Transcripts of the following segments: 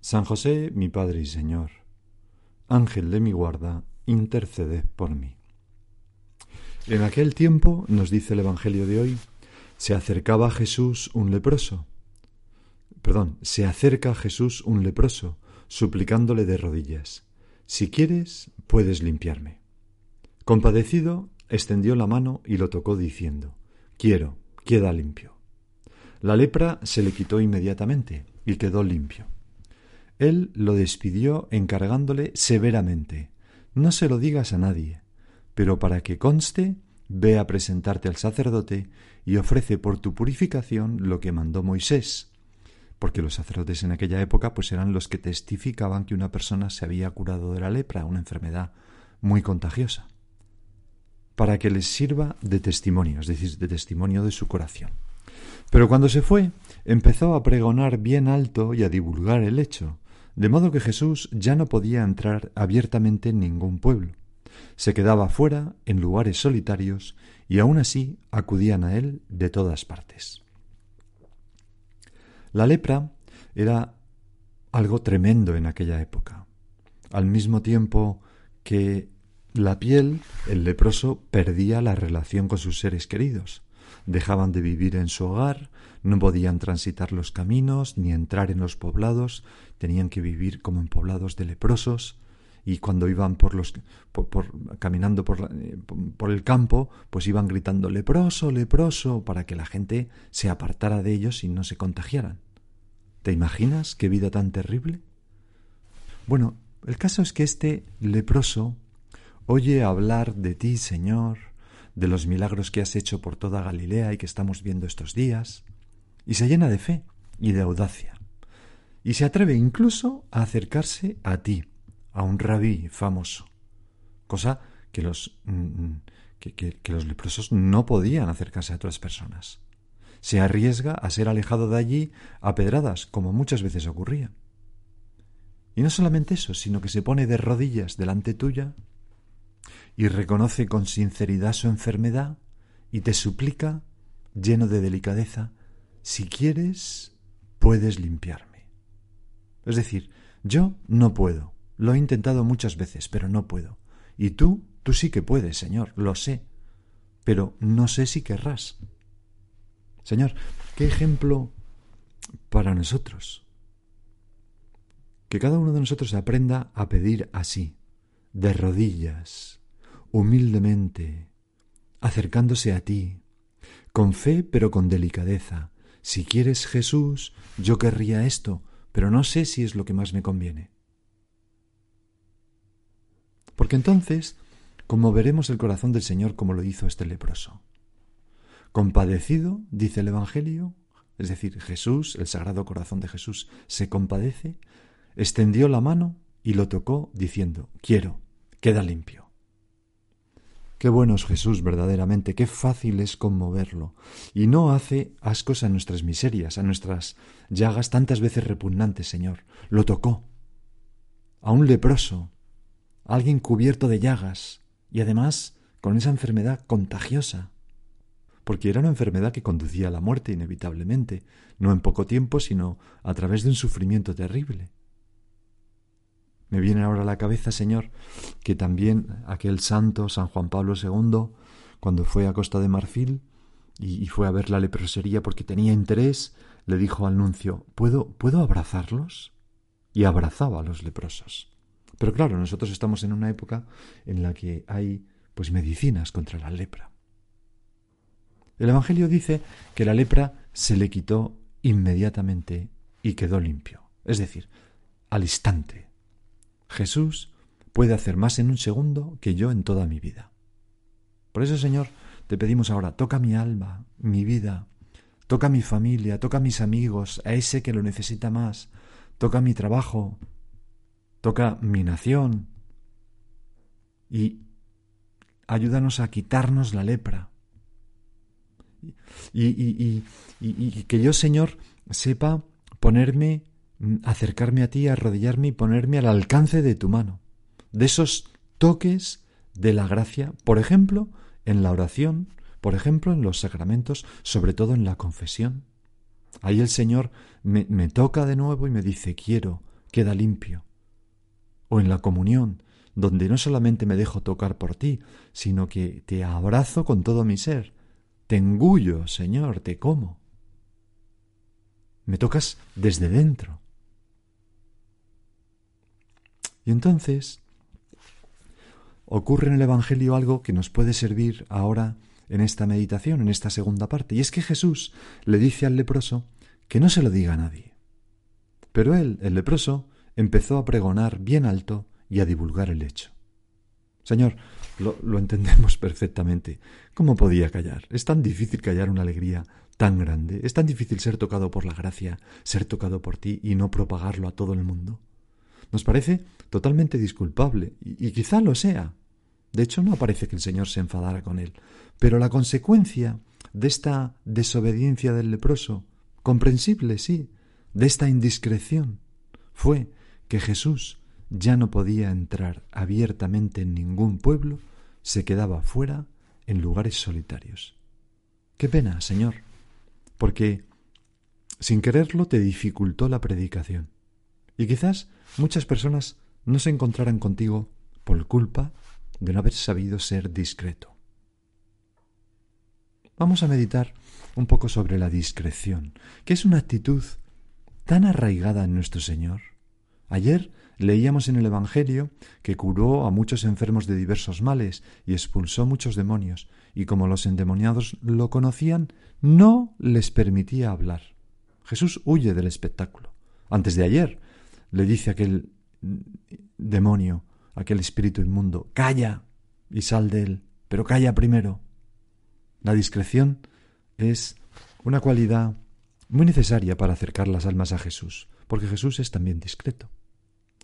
San José, mi Padre y Señor, Ángel de mi guarda, interceded por mí. En aquel tiempo, nos dice el Evangelio de hoy, se acercaba a Jesús un leproso. Perdón, se acerca a Jesús un leproso, suplicándole de rodillas, Si quieres, puedes limpiarme. Compadecido, extendió la mano y lo tocó diciendo, Quiero, queda limpio. La lepra se le quitó inmediatamente y quedó limpio. Él lo despidió encargándole severamente No se lo digas a nadie, pero para que conste, ve a presentarte al sacerdote y ofrece por tu purificación lo que mandó Moisés, porque los sacerdotes en aquella época pues eran los que testificaban que una persona se había curado de la lepra, una enfermedad muy contagiosa, para que les sirva de testimonio, es decir, de testimonio de su curación. Pero cuando se fue, empezó a pregonar bien alto y a divulgar el hecho, de modo que Jesús ya no podía entrar abiertamente en ningún pueblo. Se quedaba fuera, en lugares solitarios, y aun así acudían a él de todas partes. La lepra era algo tremendo en aquella época. Al mismo tiempo que la piel, el leproso perdía la relación con sus seres queridos. Dejaban de vivir en su hogar, no podían transitar los caminos ni entrar en los poblados, tenían que vivir como en poblados de leprosos y cuando iban por los por, caminando por, eh, por el campo, pues iban gritando leproso, leproso para que la gente se apartara de ellos y no se contagiaran. ¿Te imaginas qué vida tan terrible? Bueno, el caso es que este leproso oye hablar de ti, Señor, de los milagros que has hecho por toda Galilea y que estamos viendo estos días, y se llena de fe y de audacia, y se atreve incluso a acercarse a ti, a un rabí famoso, cosa que los, mm, mm, que, los leprosos no podían acercarse a otras personas. Se arriesga a ser alejado de allí a pedradas, como muchas veces ocurría. Y no solamente eso, sino que se pone de rodillas delante tuya y reconoce con sinceridad su enfermedad y te suplica, lleno de delicadeza, si quieres, puedes limpiarme. Es decir, yo no puedo. Lo he intentado muchas veces, pero no puedo. Y tú, tú sí que puedes, Señor, lo sé. Pero no sé si querrás. Señor, qué ejemplo para nosotros. Que cada uno de nosotros aprenda a pedir así, de rodillas, humildemente, acercándose a ti, con fe pero con delicadeza, si quieres Jesús, yo querría esto, pero no sé si es lo que más me conviene. Porque entonces conmoveremos el corazón del Señor como lo hizo este leproso. Compadecido, dice el Evangelio, es decir, Jesús, el Sagrado Corazón de Jesús, se compadece, extendió la mano y lo tocó diciendo, quiero, queda limpio. Qué bueno es Jesús verdaderamente, qué fácil es conmoverlo. Y no hace ascos a nuestras miserias, a nuestras llagas tantas veces repugnantes, Señor. Lo tocó. A un leproso, a alguien cubierto de llagas, y además con esa enfermedad contagiosa. Porque era una enfermedad que conducía a la muerte inevitablemente, no en poco tiempo, sino a través de un sufrimiento terrible. Me viene ahora a la cabeza, Señor, que también aquel santo, San Juan Pablo II, cuando fue a Costa de Marfil y, fue a ver la leprosería porque tenía interés, le dijo al nuncio, ¿puedo, ¿puedo abrazarlos? y abrazaba a los leprosos. Pero claro, nosotros estamos en una época en la que hay pues medicinas contra la lepra. El Evangelio dice que la lepra se le quitó inmediatamente y quedó limpio, es decir, al instante. Jesús puede hacer más en un segundo que yo en toda mi vida. Por eso, Señor, te pedimos ahora, toca mi alma, mi vida, toca mi familia, toca mis amigos, a ese que lo necesita más, toca mi trabajo, toca mi nación y ayúdanos a quitarnos la lepra. Y, y, y, que yo, Señor, sepa ponerme, acercarme a ti, arrodillarme y ponerme al alcance de tu mano, de esos toques de la gracia, por ejemplo, en la oración, por ejemplo, en los sacramentos, sobre todo en la confesión. Ahí el Señor me, me toca de nuevo y me dice, quiero, queda limpio. O en la comunión, donde no solamente me dejo tocar por ti, sino que te abrazo con todo mi ser. Te engullo, Señor, te como. Me tocas desde dentro. Y entonces ocurre en el Evangelio algo que nos puede servir ahora en esta meditación, en esta segunda parte, y es que Jesús le dice al leproso que no se lo diga a nadie. Pero él, el leproso, empezó a pregonar bien alto y a divulgar el hecho. Señor, lo, entendemos perfectamente. ¿Cómo podía callar? Es tan difícil callar una alegría tan grande. Es tan difícil ser tocado por la gracia, ser tocado por ti y no propagarlo a todo el mundo. Nos parece totalmente disculpable, y, quizá lo sea, de hecho, no parece que el Señor se enfadara con él. Pero la consecuencia de esta desobediencia del leproso, comprensible, sí, de esta indiscreción, fue que Jesús ya no podía entrar abiertamente en ningún pueblo, se quedaba fuera en lugares solitarios. Qué pena, Señor, porque sin quererlo te dificultó la predicación. Y quizás muchas personas no se encontraran contigo por culpa de no haber sabido ser discreto. Vamos a meditar un poco sobre la discreción, que es una actitud tan arraigada en nuestro Señor. Ayer leíamos en el Evangelio que curó a muchos enfermos de diversos males y expulsó muchos demonios, y como los endemoniados lo conocían, no les permitía hablar. Jesús huye del espectáculo. Antes de ayer le dice aquel demonio, aquel espíritu inmundo, calla y sal de él, pero calla primero. La discreción es una cualidad muy necesaria para acercar las almas a Jesús, porque Jesús es también discreto.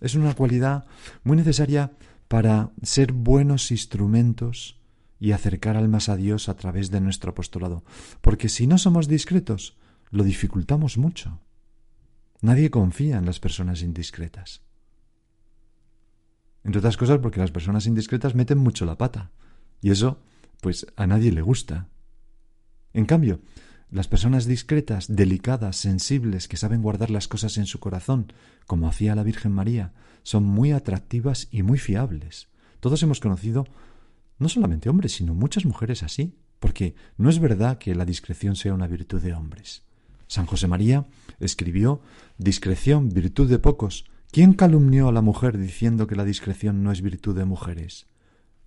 Es una cualidad muy necesaria para ser buenos instrumentos y acercar almas a Dios a través de nuestro apostolado, porque si no somos discretos, lo dificultamos mucho. Nadie confía en las personas indiscretas. Entre otras cosas porque las personas indiscretas meten mucho la pata. Y eso, pues, a nadie le gusta. En cambio, las personas discretas, delicadas, sensibles, que saben guardar las cosas en su corazón, como hacía la Virgen María, son muy atractivas y muy fiables. Todos hemos conocido no solamente hombres, sino muchas mujeres así, porque no es verdad que la discreción sea una virtud de hombres. San José María escribió Discreción, virtud de pocos, ¿Quién calumnió a la mujer diciendo que la discreción no es virtud de mujeres?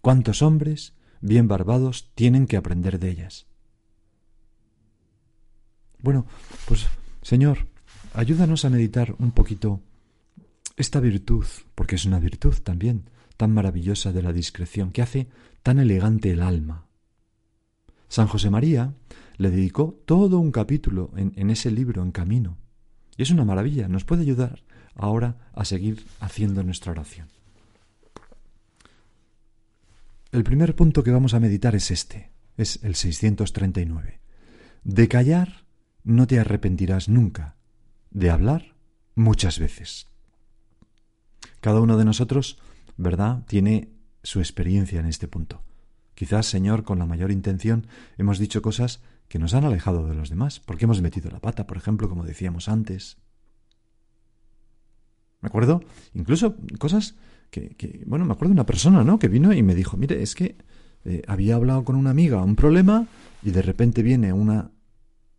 ¿Cuántos hombres, bien barbados, tienen que aprender de ellas? Bueno, pues Señor, ayúdanos a meditar un poquito esta virtud, porque es una virtud también tan maravillosa de la discreción, que hace tan elegante el alma. San José María le dedicó todo un capítulo en, en ese libro, en camino. Y es una maravilla, nos puede ayudar ahora a seguir haciendo nuestra oración. El primer punto que vamos a meditar es este, es el 639. De callar no te arrepentirás nunca, de hablar muchas veces. Cada uno de nosotros, ¿verdad?, tiene su experiencia en este punto. Quizás, Señor, con la mayor intención hemos dicho cosas que nos han alejado de los demás, porque hemos metido la pata, por ejemplo, como decíamos antes, me acuerdo incluso cosas que, bueno, me acuerdo de una persona, ¿no? Que vino y me dijo, mire, es que eh, había hablado con una amiga un problema y de repente viene una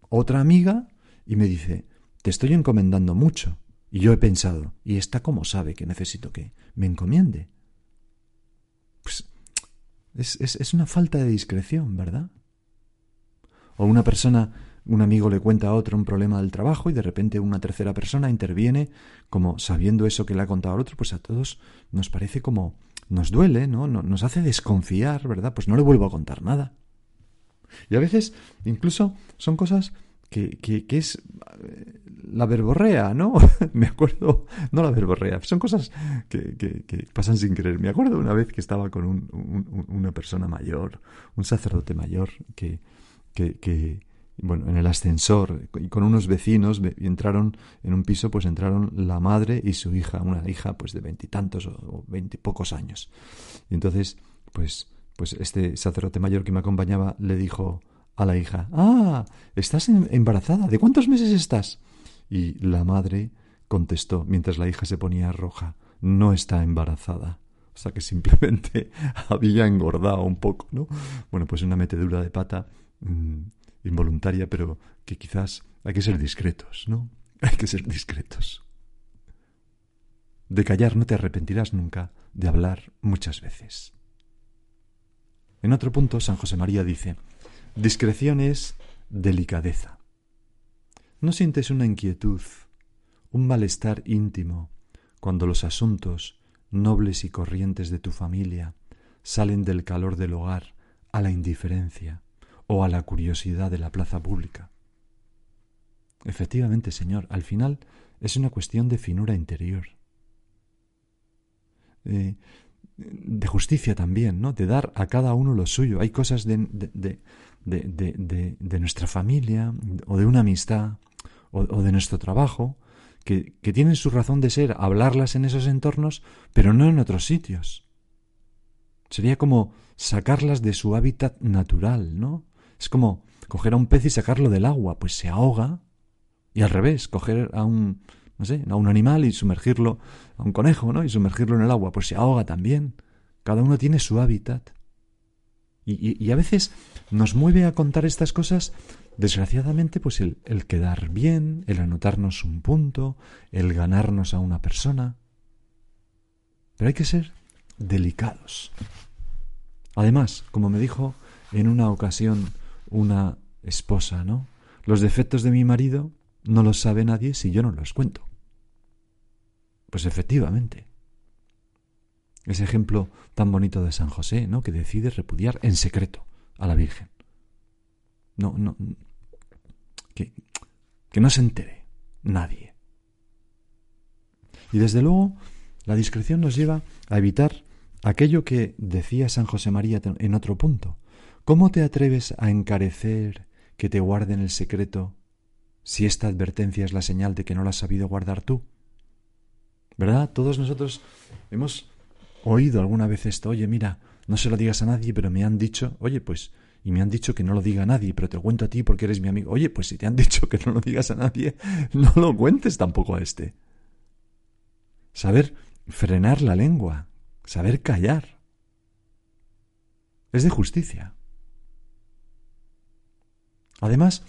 otra amiga y me dice, te estoy encomendando mucho, Y yo he pensado, ¿y esta cómo sabe que necesito que me encomiende? Pues es, es, es una falta de discreción, ¿verdad? O una persona, un amigo le cuenta a otro un problema del trabajo y de repente una tercera persona interviene como sabiendo eso que le ha contado al otro, pues a todos nos parece como nos duele, ¿no? Nos hace desconfiar, ¿verdad? Pues no le vuelvo a contar nada. Y a veces incluso son cosas que, que, es eh, la verborrea, ¿no? Me acuerdo, no la verborrea, son cosas que, que, pasan sin querer. Me acuerdo una vez que estaba con un, una persona mayor, un sacerdote mayor, que, que, bueno, en el ascensor y con unos vecinos entraron en un piso, pues entraron la madre y su hija, una hija pues de veintitantos o veintipocos años. Y entonces, pues, pues este sacerdote mayor que me acompañaba le dijo, a la hija, Ah, estás embarazada. ¿De cuántos meses estás? Y la madre contestó, mientras la hija se ponía roja, No está embarazada. O sea que simplemente había engordado un poco, ¿no? Bueno, pues una metedura de pata mm, involuntaria, pero que quizás hay que ser discretos, ¿no? Hay que ser discretos. De callar no te arrepentirás nunca, de hablar muchas veces. En otro punto, San José María dice, Discreción es delicadeza. ¿No sientes una inquietud, un malestar íntimo, cuando los asuntos nobles y corrientes de tu familia salen del calor del hogar a la indiferencia o a la curiosidad de la plaza pública? Efectivamente, Señor, al final es una cuestión de finura interior. Eh, de justicia también, ¿no? De dar a cada uno lo suyo. Hay cosas de, de, de, nuestra familia o de una amistad o, de nuestro trabajo que, que, tienen su razón de ser hablarlas en esos entornos, pero no en otros sitios. Sería como sacarlas de su hábitat natural, ¿no? Es como coger a un pez y sacarlo del agua, pues se ahoga, y al revés, coger a un, no sé, a un animal y sumergirlo, a un conejo, ¿no? Y sumergirlo en el agua, pues se ahoga también. Cada uno tiene su hábitat. Y, a veces nos mueve a contar estas cosas, desgraciadamente, pues el, el quedar bien, el anotarnos un punto, el ganarnos a una persona. Pero hay que ser delicados. Además, como me dijo en una ocasión una esposa, ¿no? Los defectos de mi marido no los sabe nadie si yo no los cuento. Pues efectivamente, ese ejemplo tan bonito de San José, ¿no? Que decide repudiar en secreto a la Virgen. No, no, que, que no se entere nadie. Y desde luego, la discreción nos lleva a evitar aquello que decía San José María en otro punto. ¿Cómo te atreves a encarecer que te guarden el secreto si esta advertencia es la señal de que no la has sabido guardar tú? ¿Verdad? Todos nosotros hemos oído alguna vez esto, oye, mira, no se lo digas a nadie, pero me han dicho, oye, pues, y me han dicho que no lo diga a nadie, pero te lo cuento a ti porque eres mi amigo. Oye, pues si te han dicho que no lo digas a nadie, no lo cuentes tampoco a este. Saber frenar la lengua, saber callar. Es de justicia. Además,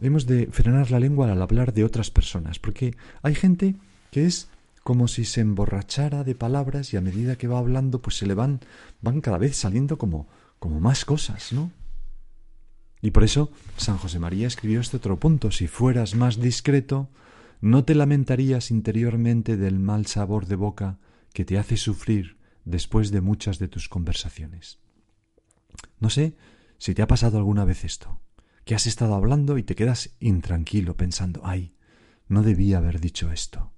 hemos de frenar la lengua al hablar de otras personas, porque hay gente que es como si se emborrachara de palabras y a medida que va hablando pues se le van van cada vez saliendo como como más cosas, ¿no? Y por eso San José María escribió este otro punto, si fueras más discreto, no te lamentarías interiormente del mal sabor de boca que te hace sufrir después de muchas de tus conversaciones. No sé si te ha pasado alguna vez esto, que has estado hablando y te quedas intranquilo pensando, ay, no debía haber dicho esto.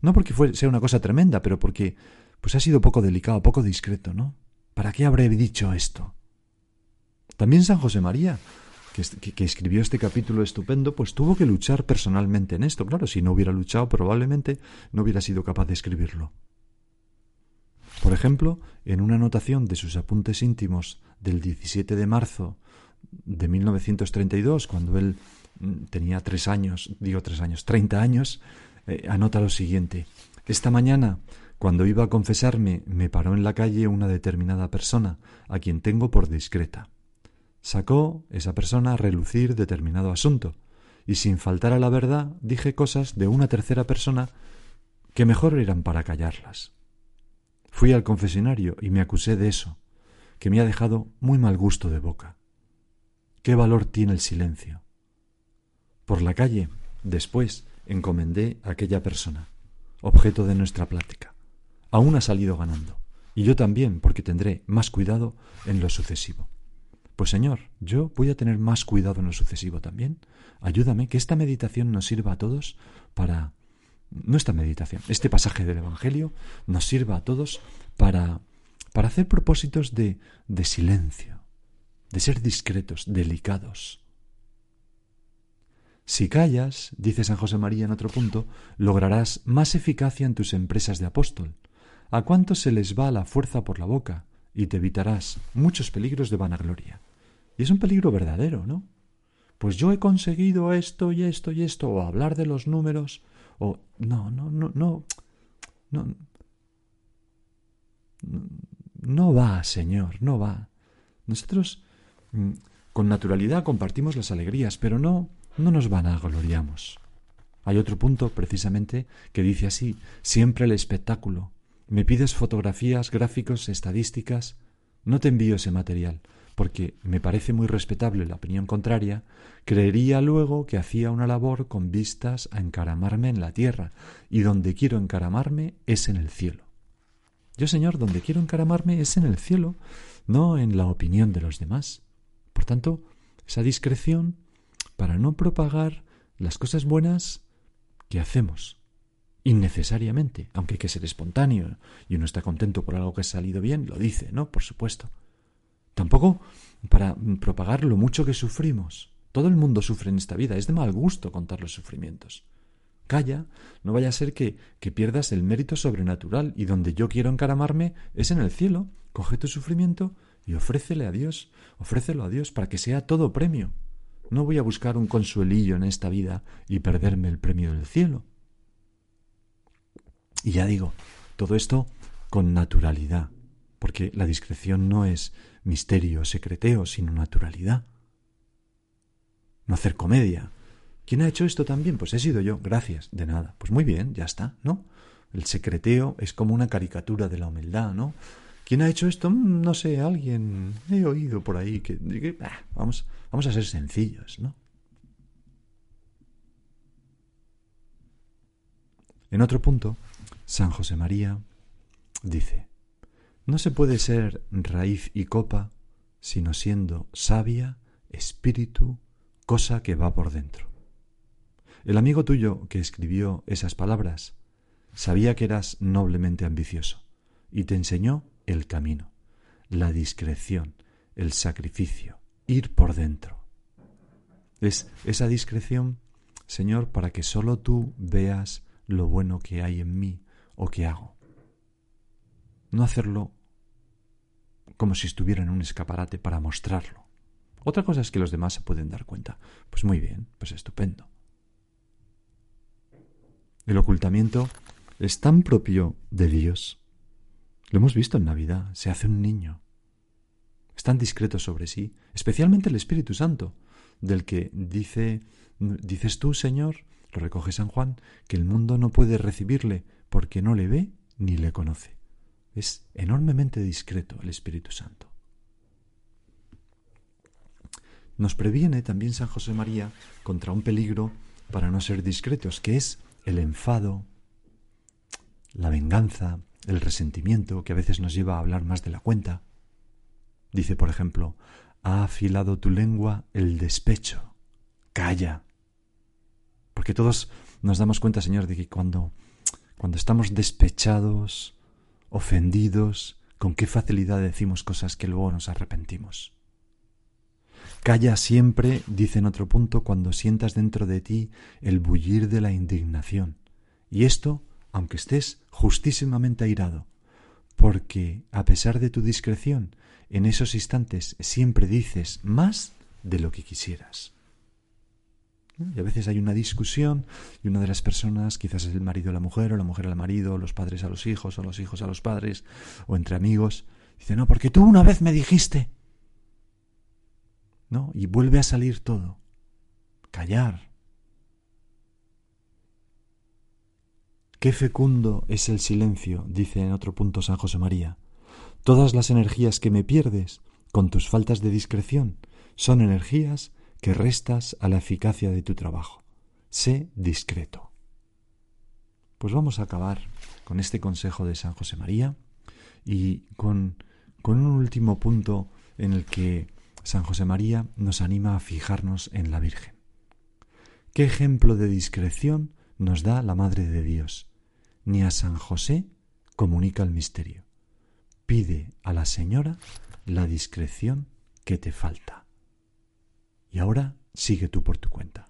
No porque sea una cosa tremenda, pero porque pues ha sido poco delicado, poco discreto, ¿no? ¿Para qué habré dicho esto? También San José María, que, que, escribió este capítulo estupendo, pues tuvo que luchar personalmente en esto. Claro, si no hubiera luchado, probablemente no hubiera sido capaz de escribirlo. Por ejemplo, en una anotación de sus apuntes íntimos del 17 de marzo de 1932, cuando él mm, tenía tres años, digo tres años, treinta años, eh, anota lo siguiente. Esta mañana, cuando iba a confesarme, me paró en la calle una determinada persona, a quien tengo por discreta. Sacó esa persona a relucir determinado asunto, y sin faltar a la verdad dije cosas de una tercera persona que mejor eran para callarlas. Fui al confesionario y me acusé de eso, que me ha dejado muy mal gusto de boca. ¿Qué valor tiene el silencio? Por la calle, después, encomendé a aquella persona, objeto de nuestra plática. Aún ha salido ganando, y yo también, porque tendré más cuidado en lo sucesivo. Pues Señor, yo voy a tener más cuidado en lo sucesivo también. Ayúdame, que esta meditación nos sirva a todos para... No esta meditación, este pasaje del Evangelio nos sirva a todos para, para hacer propósitos de, de silencio, de ser discretos, delicados. Si callas, dice San José María en otro punto, lograrás más eficacia en tus empresas de apóstol. ¿A cuántos se les va la fuerza por la boca? Y te evitarás muchos peligros de vanagloria. Y es un peligro verdadero, ¿no? Pues yo he conseguido esto y esto y esto, o hablar de los números, o no, no, no, no, no, no va, Señor, no va. Nosotros con naturalidad compartimos las alegrías, pero no, no nos vanagloriamos. Hay otro punto, precisamente, que dice así, siempre el espectáculo. Me pides fotografías, gráficos, estadísticas. No te envío ese material, porque me parece muy respetable la opinión contraria, creería luego que hacía una labor con vistas a encaramarme en la tierra, y donde quiero encaramarme es en el cielo. Yo, Señor, donde quiero encaramarme es en el cielo, no en la opinión de los demás. Por tanto, esa discreción para no propagar las cosas buenas que hacemos innecesariamente, aunque hay que ser espontáneo y uno está contento por algo que ha salido bien, lo dice, ¿no? Por supuesto. Tampoco para propagar lo mucho que sufrimos. Todo el mundo sufre en esta vida, es de mal gusto contar los sufrimientos. Calla, no vaya a ser que, que pierdas el mérito sobrenatural y donde yo quiero encaramarme es en el cielo. Coge tu sufrimiento y ofrécele a Dios, ofrécelo a Dios para que sea todo premio. No voy a buscar un consuelillo en esta vida y perderme el premio del cielo. Y ya digo, todo esto con naturalidad, porque la discreción no es misterio, secreteo, sino naturalidad. No hacer comedia, ¿Quién ha hecho esto también? Pues he sido yo, gracias, de nada. Pues muy bien, ya está, ¿no? El secreteo es como una caricatura de la humildad, ¿no? ¿Quién ha hecho esto? Mm, no sé, alguien. He oído por ahí que. vamos, vamos a ser sencillos, ¿no? En otro punto, San José María dice: No se puede ser raíz y copa sino siendo sabia, espíritu, cosa que va por dentro. El amigo tuyo que escribió esas palabras sabía que eras noblemente ambicioso y te enseñó el camino, la discreción, el sacrificio, ir por dentro. Es esa discreción, Señor, para que sólo tú veas lo bueno que hay en mí o que hago. No hacerlo como si estuviera en un escaparate para mostrarlo. Otra cosa es que los demás se pueden dar cuenta. Pues muy bien, pues estupendo. El ocultamiento es tan propio de Dios. Lo hemos visto en Navidad, se hace un niño. Es tan discreto sobre sí, especialmente el Espíritu Santo, del que dice, dices tú, Señor, lo recoge San Juan, que el mundo no puede recibirle porque no le ve ni le conoce. Es enormemente discreto el Espíritu Santo. Nos previene también San José María contra un peligro para no ser discretos, que es el enfado, la venganza, el resentimiento que a veces nos lleva a hablar más de la cuenta. Dice, por ejemplo, ha afilado tu lengua el despecho. Calla. Porque todos nos damos cuenta, Señor, de que cuando, cuando estamos despechados, ofendidos, con qué facilidad decimos cosas que luego nos arrepentimos. Calla siempre, dice en otro punto, cuando sientas dentro de ti el bullir de la indignación. Y esto, aunque estés justísimamente airado, porque a pesar de tu discreción, en esos instantes siempre dices más de lo que quisieras. Y a veces hay una discusión y una de las personas, quizás es el marido a la mujer, o la mujer al marido, o los padres a los hijos, o los hijos a los padres, o entre amigos, dice, no, porque tú una vez me dijiste. ¿no? Y vuelve a salir todo. Callar. Qué fecundo es el silencio, dice en otro punto San José María. Todas las energías que me pierdes con tus faltas de discreción son energías que restas a la eficacia de tu trabajo. Sé discreto. Pues vamos a acabar con este consejo de San José María y con, con un último punto en el que San José María nos anima a fijarnos en la Virgen. ¿Qué ejemplo de discreción nos da la Madre de Dios? Ni a San José comunica el misterio. Pide a la Señora la discreción que te falta. Y ahora sigue tú por tu cuenta.